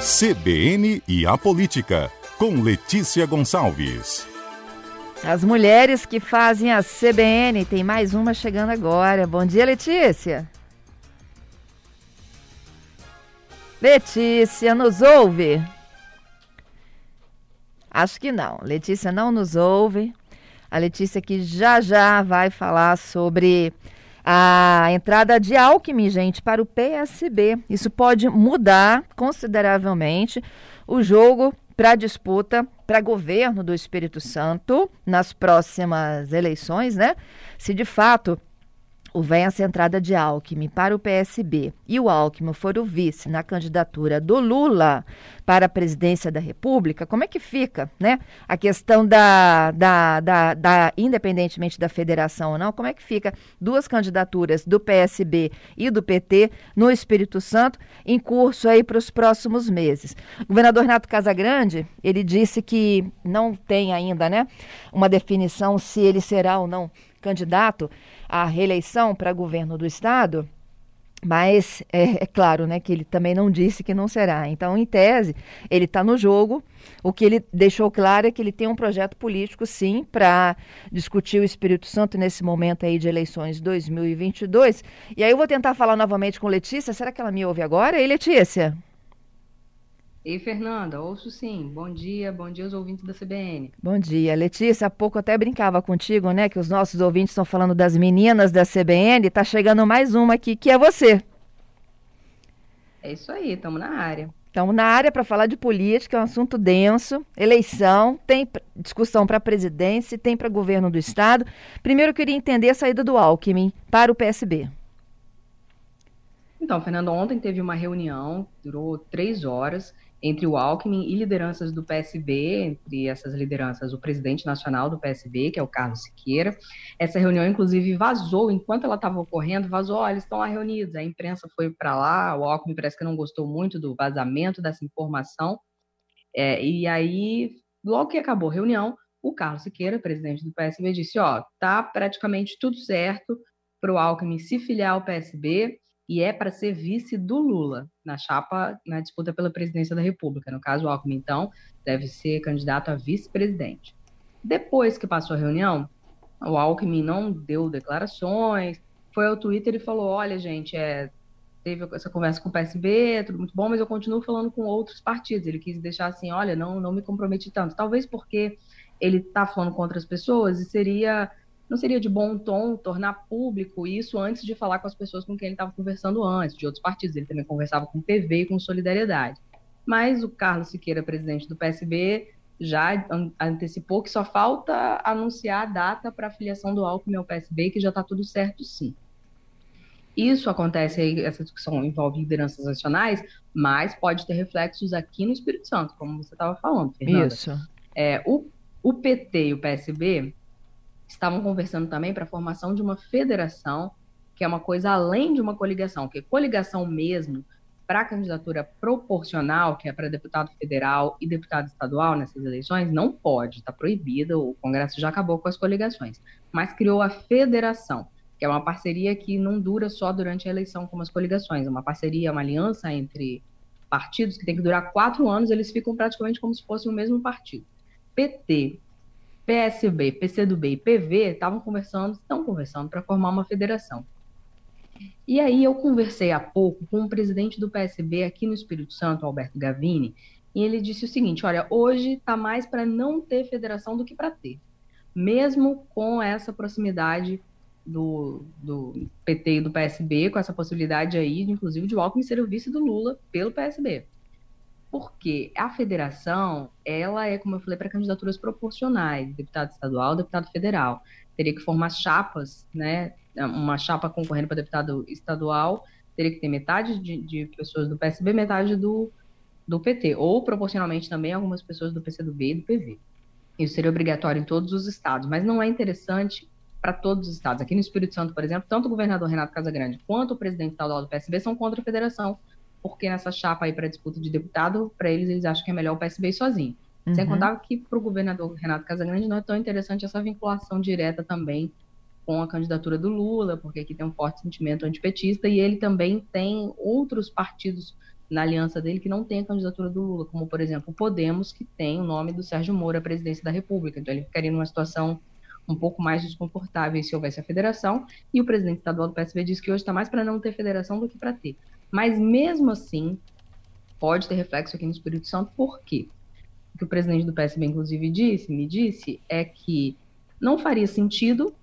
CBN e a Política, com Letícia Gonçalves. As mulheres que fazem a CBN, tem mais uma chegando agora. Bom dia, Letícia. Letícia, nos ouve? Acho que não. Letícia não nos ouve. A Letícia que já já vai falar sobre a entrada de Alckmin, gente, para o PSB. Isso pode mudar consideravelmente o jogo para disputa para governo do Espírito Santo nas próximas eleições, né? Se de fato venha entrada de Alckmin para o PSB e o Alckmin for o vice na candidatura do Lula para a presidência da República, como é que fica, né? A questão da, da, da, da, independentemente da federação ou não, como é que fica duas candidaturas do PSB e do PT no Espírito Santo em curso aí para os próximos meses? O governador Renato Casagrande, ele disse que não tem ainda, né, uma definição se ele será ou não candidato à reeleição para governo do estado, mas é, é, claro, né, que ele também não disse que não será. Então, em tese, ele está no jogo. O que ele deixou claro é que ele tem um projeto político, sim, para discutir o Espírito Santo nesse momento aí de eleições 2022. E aí eu vou tentar falar novamente com Letícia. Será que ela me ouve agora? Letícia? Ei, Fernanda, ouço sim. Bom dia, bom dia aos ouvintes da CBN. Bom dia. Letícia, há pouco até brincava contigo, né? Que os nossos ouvintes estão falando das meninas da CBN. Tá chegando mais uma aqui, que é você. É isso aí, estamos na área. Estamos na área para falar de política, é um assunto denso. Eleição, tem discussão para a presidência, tem para governo do Estado. Primeiro, eu queria entender a saída do Alckmin para o PSB. Então, Fernando, ontem teve uma reunião, durou três horas entre o Alckmin e lideranças do PSB, entre essas lideranças, o presidente nacional do PSB, que é o Carlos Siqueira. Essa reunião, inclusive, vazou, enquanto ela estava ocorrendo, vazou, olha, eles estão lá reunidos. A imprensa foi para lá, o Alckmin parece que não gostou muito do vazamento dessa informação. É, e aí, logo que acabou a reunião, o Carlos Siqueira, presidente do PSB, disse, ó, tá praticamente tudo certo para o Alckmin se filiar ao PSB, e é para ser vice do Lula na chapa na disputa pela presidência da República. No caso, o Alckmin, então, deve ser candidato a vice-presidente. Depois que passou a reunião, o Alckmin não deu declarações, foi ao Twitter e falou: olha, gente, é, teve essa conversa com o PSB, tudo muito bom, mas eu continuo falando com outros partidos. Ele quis deixar assim: olha, não, não me comprometi tanto. Talvez porque ele está falando com outras pessoas e seria não seria de bom tom tornar público isso antes de falar com as pessoas com quem ele estava conversando antes, de outros partidos. Ele também conversava com o PV e com Solidariedade. Mas o Carlos Siqueira, presidente do PSB, já antecipou que só falta anunciar a data para a filiação do Alckmin ao PSB, que já está tudo certo sim. Isso acontece aí, essa discussão envolve lideranças nacionais, mas pode ter reflexos aqui no Espírito Santo, como você estava falando, Fernanda. Isso. É, o, o PT e o PSB estavam conversando também para a formação de uma federação, que é uma coisa além de uma coligação, que coligação mesmo para candidatura proporcional, que é para deputado federal e deputado estadual nessas eleições, não pode, está proibida, o Congresso já acabou com as coligações, mas criou a federação, que é uma parceria que não dura só durante a eleição como as coligações, é uma parceria, uma aliança entre partidos que tem que durar quatro anos, eles ficam praticamente como se fossem o mesmo partido. PT, PSB, PCdoB e PV estavam conversando, estão conversando para formar uma federação. E aí eu conversei há pouco com o presidente do PSB aqui no Espírito Santo, Alberto Gavini, e ele disse o seguinte: olha, hoje está mais para não ter federação do que para ter. Mesmo com essa proximidade do, do PT e do PSB, com essa possibilidade aí, inclusive, de Alckmin ser o vice do Lula pelo PSB. Porque a federação, ela é, como eu falei, para candidaturas proporcionais, deputado estadual, deputado federal. Teria que formar chapas, né? Uma chapa concorrendo para deputado estadual, teria que ter metade de, de, pessoas do PSB, metade do, do PT. Ou, proporcionalmente, também algumas pessoas do PCdoB e do PV. Isso seria obrigatório em todos os estados, mas não é interessante para todos os estados. Aqui no Espírito Santo, por exemplo, tanto o governador Renato Casagrande quanto o presidente estadual do PSB são contra a federação, porque nessa chapa aí para disputa de deputado, para eles, eles acham que é melhor o PSB sozinho. Uhum. Sem contar que para o governador Renato Casagrande não é tão interessante essa vinculação direta também com a candidatura do Lula, porque aqui tem um forte sentimento antipetista e ele também tem outros partidos na aliança dele que não tem a candidatura do Lula, como, por exemplo, o Podemos, que tem o nome do Sérgio Moro à presidência da República. Então, ele ficaria numa situação um pouco mais desconfortável se houvesse a federação. E o presidente estadual do PSB disse que hoje está mais para não ter federação do que para ter. Mas, mesmo assim, pode ter reflexo aqui no Espírito Santo, por quê? O que o presidente do PSB, inclusive, disse, me disse, é que não faria sentido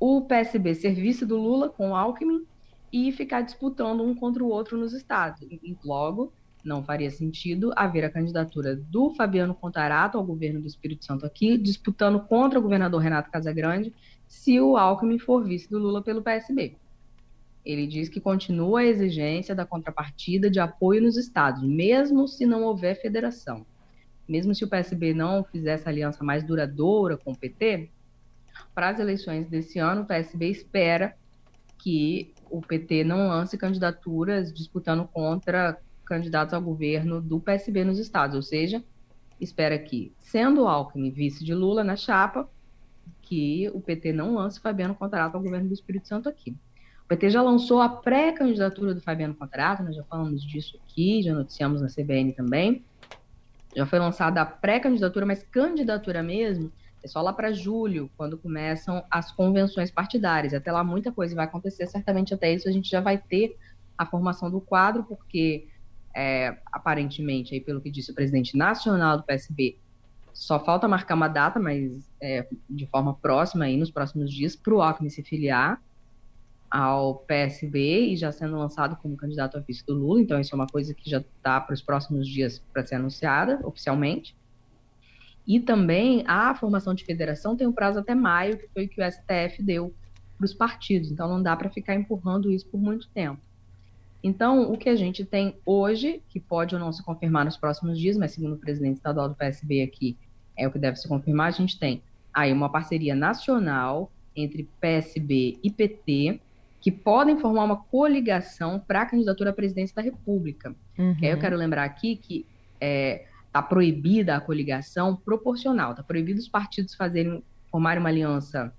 o PSB ser vice do Lula com o Alckmin e ficar disputando um contra o outro nos estados. Logo, não faria sentido haver a candidatura do Fabiano Contarato ao governo do Espírito Santo aqui, disputando contra o governador Renato Casagrande, se o Alckmin for vice do Lula pelo PSB. Ele diz que continua a exigência da contrapartida de apoio nos estados, mesmo se não houver federação. Mesmo se o PSB não fizer essa aliança mais duradoura com o PT, para as eleições desse ano, o PSB espera que o PT não lance candidaturas disputando contra candidatos ao governo do PSB nos estados, ou seja, espera que, sendo Alckmin vice de Lula na chapa, que o PT não lance Fabiano Contarato ao governo do Espírito Santo aqui. O PT já lançou a pré-candidatura do Fabiano Contarato, nós já falamos disso aqui, já noticiamos na CBN também. Já foi lançada a pré-candidatura, mas candidatura mesmo é só lá para julho, quando começam as convenções partidárias. Até lá muita coisa vai acontecer, certamente até isso a gente já vai ter a formação do quadro, porque é, aparentemente, aí, pelo que disse o presidente nacional do PSB, só falta marcar uma data, mas é, de forma próxima, aí, nos próximos dias, para o Alckmin se filiar ao PSB e já sendo lançado como candidato a vice do Lula. Então, isso é uma coisa que já está para os próximos dias para ser anunciada oficialmente. E também a formação de federação tem um prazo até maio, que foi o que o STF deu para os partidos. Então não dá para ficar empurrando isso por muito tempo. Então, o que a gente tem hoje, que pode ou não se confirmar nos próximos dias, mas segundo o presidente estadual do PSB aqui, é o que deve se confirmar, a gente tem aí uma parceria nacional entre PSB e PT, que podem formar uma coligação para a candidatura à presidência da República. Uhum. aí eu quero lembrar aqui que é, está proibida a coligação proporcional, está proibido os partidos fazerem, formarem uma aliança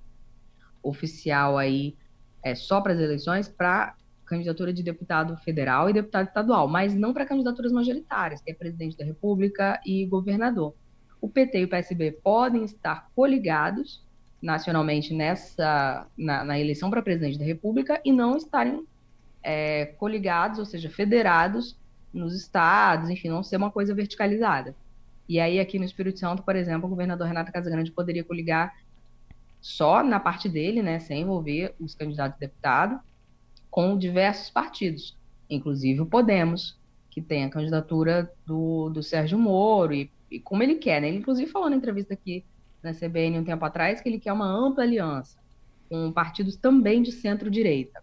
oficial aí é, só para as eleições para candidatura de deputado federal e deputado estadual, mas não para candidaturas majoritárias, que é presidente da República e governador. O PT e o PSB podem estar coligados nacionalmente nessa na, na eleição para presidente da República e não estarem é, coligados, ou seja, federados nos estados, enfim, não ser uma coisa verticalizada. E aí, aqui no Espírito Santo, por exemplo, o governador Renato Casagrande poderia coligar só na parte dele, né, sem envolver os candidatos a deputado, com diversos partidos, inclusive o Podemos, que tem a candidatura do, do Sérgio Moro, e, e como ele quer, né? Ele, inclusive, falou na entrevista aqui na CBN um tempo atrás que ele quer uma ampla aliança com partidos também de centro-direita.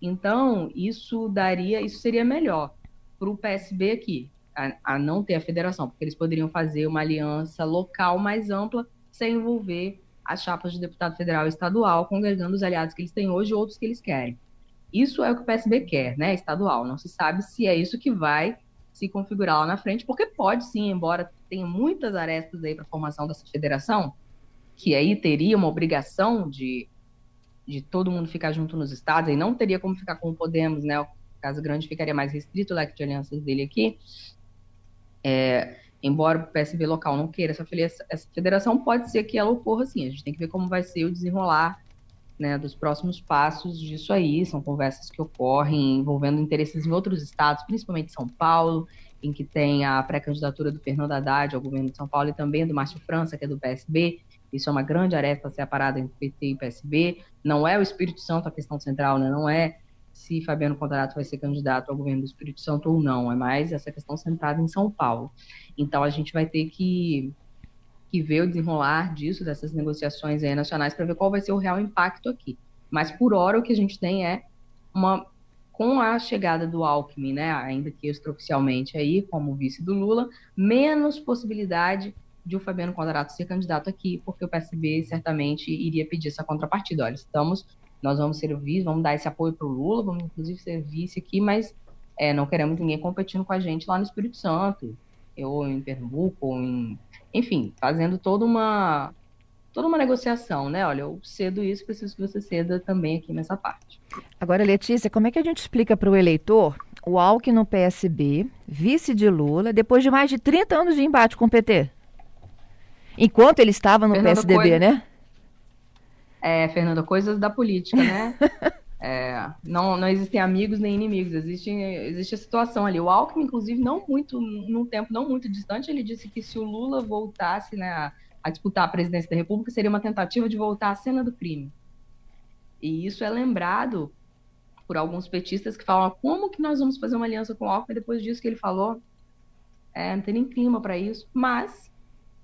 Então, isso daria, isso seria melhor para o PSB aqui, a, a, não ter a federação, porque eles poderiam fazer uma aliança local mais ampla, sem envolver as chapas de deputado federal e estadual, congregando os aliados que eles têm hoje e outros que eles querem. Isso é o que o PSB quer, né? Estadual. Não se sabe se é isso que vai se configurar lá na frente, porque pode sim, embora tenha muitas arestas aí para a formação dessa federação, que aí teria uma obrigação de, de todo mundo ficar junto nos estados, e não teria como ficar com o Podemos, né? Casa Grande ficaria mais restrito o leque de alianças dele aqui. É, embora o PSB local não queira essa, federação, pode ser que ela ocorra sim. A gente tem que ver como vai ser o desenrolar né, dos próximos passos disso aí. São conversas que ocorrem envolvendo interesses em outros estados, principalmente São Paulo, em que tem a pré-candidatura do Fernando Haddad ao governo de São Paulo e também do Márcio França, que é do PSB. Isso é uma grande aresta separada entre PT e PSB. Não é o Espírito Santo a questão central, né? não é se Fabiano Contarato vai ser candidato ao governo do Espírito Santo ou não, é mais essa questão centrada em São Paulo. Então a gente vai ter que, que ver o desenrolar disso, dessas negociações aí nacionais, para ver qual vai ser o real impacto aqui. Mas por hora o que a gente tem é uma com a chegada do Alckmin, né, ainda que extraoficialmente aí, como vice do Lula, menos possibilidade de o Fabiano Contarato ser candidato aqui, porque o PSB certamente iria pedir essa contrapartida. Olha, estamos nós vamos servir, vamos dar esse apoio para o Lula, vamos inclusive servir isso aqui, mas é, não queremos ninguém competindo com a gente lá no Espírito Santo, ou em Pernambuco, ou em, enfim, fazendo toda uma toda uma negociação, né? Olha, eu cedo isso, preciso que você ceda também aqui nessa parte. Agora, Letícia, como é que a gente explica para o eleitor o Alckmin no PSB, vice de Lula, depois de mais de 30 anos de embate com o PT. Enquanto ele estava no Fernanda PSDB, Coisa... né? É, Fernanda, coisas da política, né? é, não, não existem amigos nem inimigos, existe, existe a situação ali. O Alckmin, inclusive, não muito, num tempo não muito distante, ele disse que se o Lula voltasse né, a, disputar a presidência da República, seria uma tentativa de voltar à cena do crime. E isso é lembrado por alguns petistas que falam como que nós vamos fazer uma aliança com o Alckmin depois disso que ele falou. É, não tem nem clima para isso, mas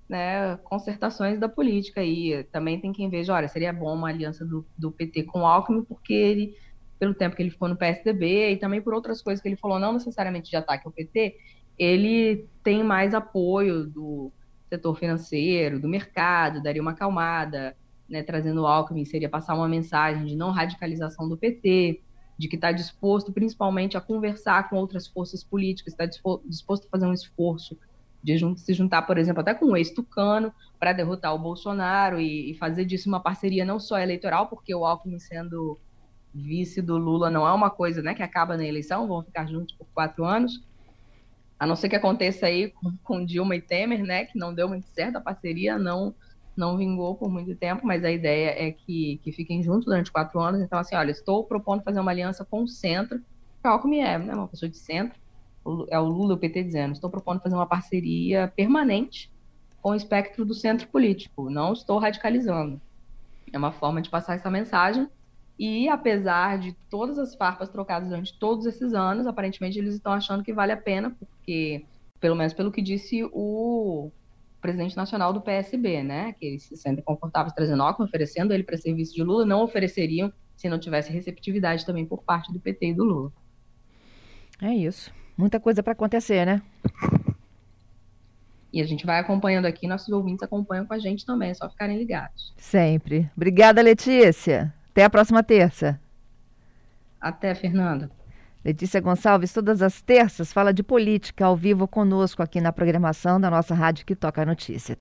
né, concertações da política aí. Também tem quem veja, olha, seria bom uma aliança do, do PT com o Alckmin, porque ele, pelo tempo que ele ficou no PSDB e também por outras coisas que ele falou, não necessariamente de ataque ao PT, ele tem mais apoio do setor financeiro, do mercado, daria uma acalmada, né, trazendo o Alckmin, seria passar uma mensagem de não radicalização do PT, de que está disposto principalmente a conversar com outras forças políticas, está disposto a fazer um esforço de se juntar, por exemplo, até com o ex-tucano para derrotar o Bolsonaro e, e, fazer disso uma parceria não só eleitoral, porque o Alckmin sendo vice do Lula não é uma coisa né, que acaba na eleição, vão ficar juntos por quatro anos, a não ser que aconteça aí com, com Dilma e Temer, né, que não deu muito certo a parceria, não não vingou por muito tempo, mas a ideia é que, que fiquem juntos durante quatro anos. Então, assim, olha, estou propondo fazer uma aliança com o centro, que o Alckmin é né, uma pessoa de centro, é o Lula o PT dizendo, estou propondo fazer uma parceria permanente com o espectro do centro político, não estou radicalizando. É uma forma de passar essa mensagem e, apesar de todas as farpas trocadas durante todos esses anos, aparentemente eles estão achando que vale a pena, porque, pelo menos pelo que disse o presidente nacional do PSB, né? Que eles se sentem confortáveis trazendo Alckmin, oferecendo ele para serviço de Lula, não ofereceriam se não tivesse receptividade também por parte do PT e do Lula. É isso. Muita coisa para acontecer, né? E a gente vai acompanhando aqui, nossos ouvintes acompanham com a gente também, é só ficarem ligados. Sempre. Obrigada, Letícia. Até a próxima terça. Até, Fernanda. Letícia Gonçalves, todas as terças, fala de política ao vivo conosco aqui na programação da nossa rádio que toca a notícia.